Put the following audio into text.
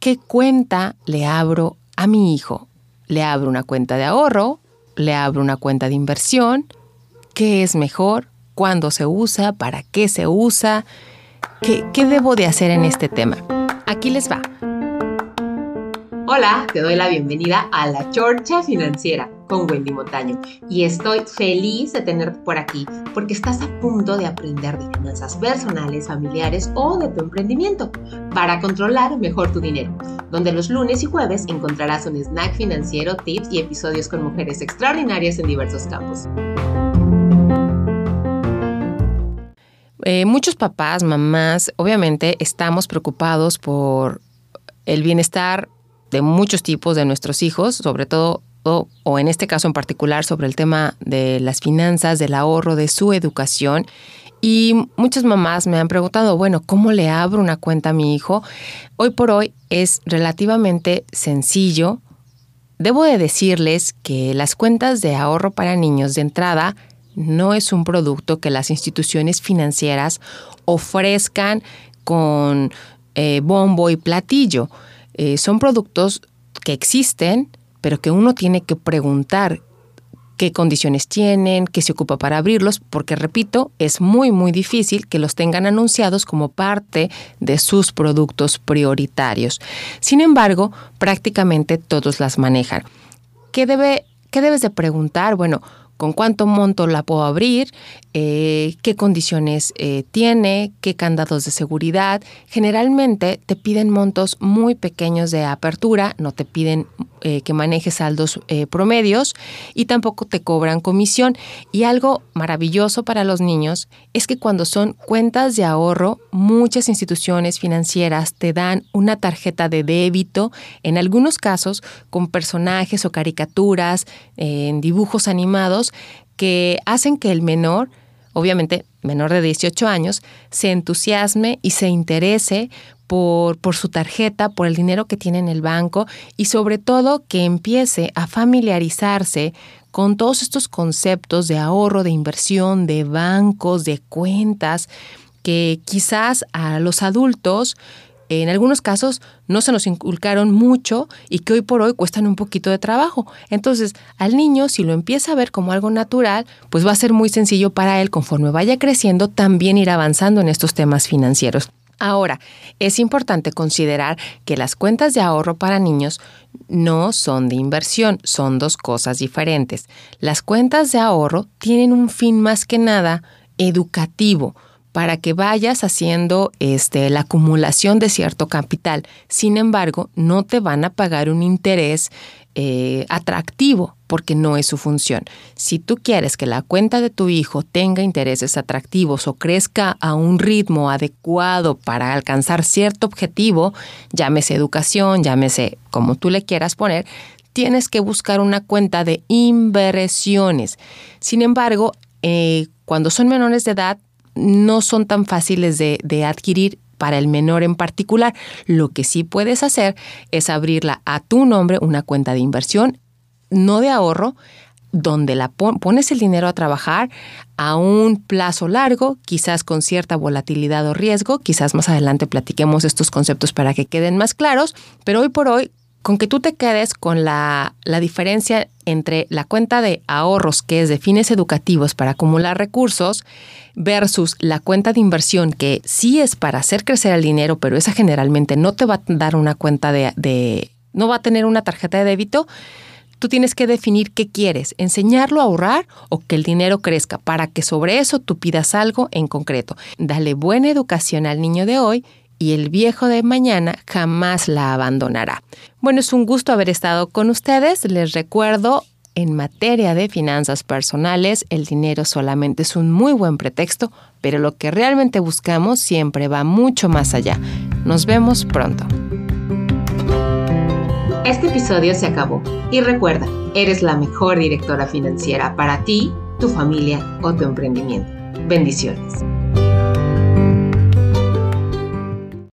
¿qué cuenta le abro a mi hijo? ¿Le abro una cuenta de ahorro? ¿Le abro una cuenta de inversión? ¿Qué es mejor? ¿Cuándo se usa? ¿Para qué se usa? ¿Qué, qué debo de hacer en este tema? Aquí les va. Hola, te doy la bienvenida a La Chorcha Financiera con Wendy Montaño y estoy feliz de tenerte por aquí porque estás a punto de aprender de finanzas personales, familiares o de tu emprendimiento para controlar mejor tu dinero, donde los lunes y jueves encontrarás un snack financiero, tips y episodios con mujeres extraordinarias en diversos campos. Eh, muchos papás, mamás, obviamente estamos preocupados por el bienestar de muchos tipos de nuestros hijos, sobre todo o, en este caso en particular sobre el tema de las finanzas, del ahorro, de su educación. Y muchas mamás me han preguntado, bueno, ¿cómo le abro una cuenta a mi hijo? Hoy por hoy es relativamente sencillo. Debo de decirles que las cuentas de ahorro para niños de entrada no es un producto que las instituciones financieras ofrezcan con eh, bombo y platillo. Eh, son productos que existen, pero que uno tiene que preguntar qué condiciones tienen, qué se ocupa para abrirlos, porque repito, es muy muy difícil que los tengan anunciados como parte de sus productos prioritarios. Sin embargo, prácticamente todos las manejan. ¿Qué, debe, qué debes de preguntar? Bueno, con cuánto monto la puedo abrir, eh, qué condiciones eh, tiene, qué candados de seguridad. Generalmente te piden montos muy pequeños de apertura, no te piden eh, que manejes saldos promedios y tampoco te cobran comisión. Y algo maravilloso para los niños es que cuando son cuentas de ahorro, muchas instituciones financieras te dan una tarjeta de débito, en algunos casos con personajes o caricaturas, en dibujos animados, que hacen que el menor obviamente menor de 18 años, se entusiasme y se interese por, por, su tarjeta, por el dinero que tiene en el banco y sobre todo que empiece a familiarizarse con todos estos conceptos de ahorro, de inversión, de bancos, de cuentas, que quizás a los adultos en algunos casos no se nos inculcaron mucho y que hoy por hoy cuestan un poquito de trabajo. Entonces, al niño, si lo empieza a ver como algo natural, pues va a ser muy sencillo para él, conforme vaya creciendo, también ir avanzando en estos temas financieros. Ahora, es importante considerar que las cuentas de ahorro para niños no son de inversión, son dos cosas diferentes. Las cuentas de ahorro tienen un fin más que nada educativo para que vayas haciendo este, la acumulación de cierto capital. Sin embargo, no te van a pagar un interés eh, atractivo porque no es su función. Si tú quieres que la cuenta de tu hijo tenga intereses atractivos o crezca a un ritmo adecuado para alcanzar cierto objetivo, llámese educación, llámese como tú le quieras poner, tienes que buscar una cuenta de inversiones. Sin embargo, eh, cuando son menores de edad, no son tan fáciles de, adquirir para el menor en particular. Lo que sí puedes hacer es abrirla a tu nombre, una cuenta de inversión, no de ahorro, donde la pones el dinero a trabajar a un plazo largo, quizás con cierta volatilidad o riesgo, quizás más adelante platiquemos estos conceptos para que queden más claros, pero hoy por hoy con que tú te quedes con la, la, diferencia entre la cuenta de ahorros, que es de fines educativos para acumular recursos, versus la cuenta de inversión, que sí es para hacer crecer el dinero, pero esa generalmente no te va a dar una cuenta de, de no va a tener una tarjeta de débito, tú tienes que definir qué quieres, enseñarlo a ahorrar o que el dinero crezca, para que sobre eso tú pidas algo en concreto. Dale buena educación al niño de hoy y el viejo de mañana jamás la abandonará. Bueno, es un gusto haber estado con ustedes. Les recuerdo, en materia de finanzas personales, el dinero solamente es un muy buen pretexto, pero lo que realmente buscamos siempre va mucho más allá. Nos vemos pronto. Este episodio se acabó y recuerda, eres la mejor directora financiera para ti, tu familia o tu emprendimiento. Bendiciones.